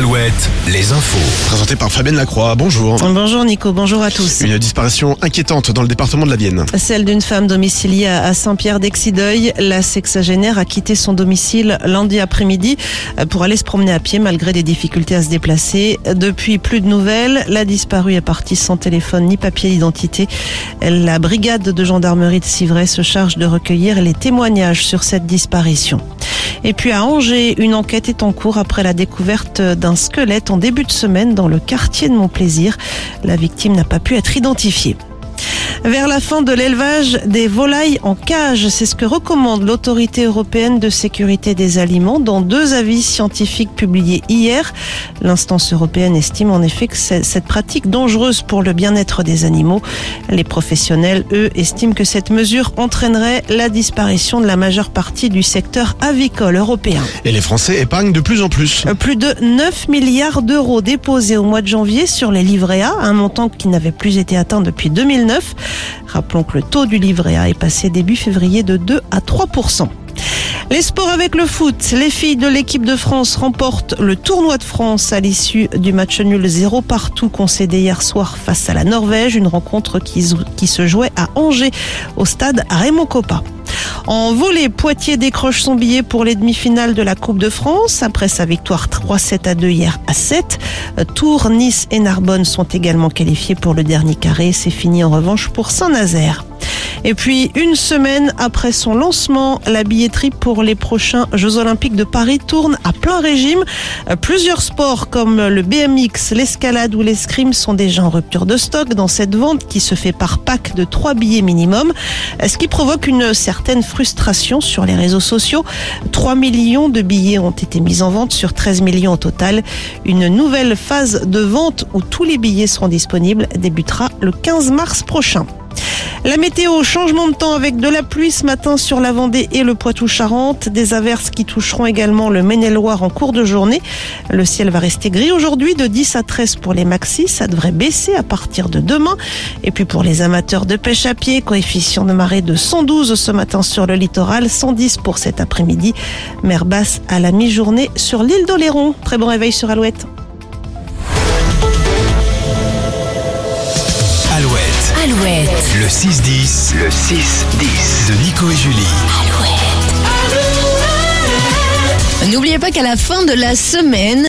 Alouette, les infos. Présenté par Fabienne Lacroix. Bonjour. Bonjour Nico, bonjour à tous. Une disparition inquiétante dans le département de la Vienne. Celle d'une femme domiciliée à Saint-Pierre-d'Exideuil. La sexagénaire a quitté son domicile lundi après-midi pour aller se promener à pied malgré des difficultés à se déplacer. Depuis, plus de nouvelles. La disparue est partie sans téléphone ni papier d'identité. La brigade de gendarmerie de Civray se charge de recueillir les témoignages sur cette disparition. Et puis à Angers, une enquête est en cours après la découverte d'un squelette en début de semaine dans le quartier de Montplaisir. La victime n'a pas pu être identifiée vers la fin de l'élevage des volailles en cage. C'est ce que recommande l'autorité européenne de sécurité des aliments dans deux avis scientifiques publiés hier. L'instance européenne estime en effet que cette pratique dangereuse pour le bien-être des animaux. Les professionnels, eux, estiment que cette mesure entraînerait la disparition de la majeure partie du secteur avicole européen. Et les Français épargnent de plus en plus. Plus de 9 milliards d'euros déposés au mois de janvier sur les livrets A, un montant qui n'avait plus été atteint depuis 2009. Rappelons que le taux du livret A est passé début février de 2 à 3 les sports avec le foot. Les filles de l'équipe de France remportent le tournoi de France à l'issue du match nul 0 partout concédé hier soir face à la Norvège. Une rencontre qui, se jouait à Angers au stade Raymond Coppa. En volée, Poitiers décroche son billet pour les demi-finales de la Coupe de France après sa victoire 3-7 à 2 hier à 7. Tours, Nice et Narbonne sont également qualifiés pour le dernier carré. C'est fini en revanche pour Saint-Nazaire. Et puis, une semaine après son lancement, la billetterie pour les prochains Jeux Olympiques de Paris tourne à plein régime. Plusieurs sports comme le BMX, l'escalade ou l'escrime sont déjà en rupture de stock dans cette vente qui se fait par pack de 3 billets minimum, ce qui provoque une certaine frustration sur les réseaux sociaux. 3 millions de billets ont été mis en vente sur 13 millions au total. Une nouvelle phase de vente où tous les billets seront disponibles débutera le 15 mars prochain. La météo, changement de temps avec de la pluie ce matin sur la Vendée et le Poitou-Charentes. Des averses qui toucheront également le Maine-et-Loire en cours de journée. Le ciel va rester gris aujourd'hui de 10 à 13 pour les maxis. Ça devrait baisser à partir de demain. Et puis pour les amateurs de pêche à pied, coefficient de marée de 112 ce matin sur le littoral, 110 pour cet après-midi. Mer basse à la mi-journée sur l'île d'Oléron. Très bon réveil sur Alouette. Alouette. Le 6-10. Le 6-10. De Nico et Julie. Alouette. N'oubliez pas qu'à la fin de la semaine,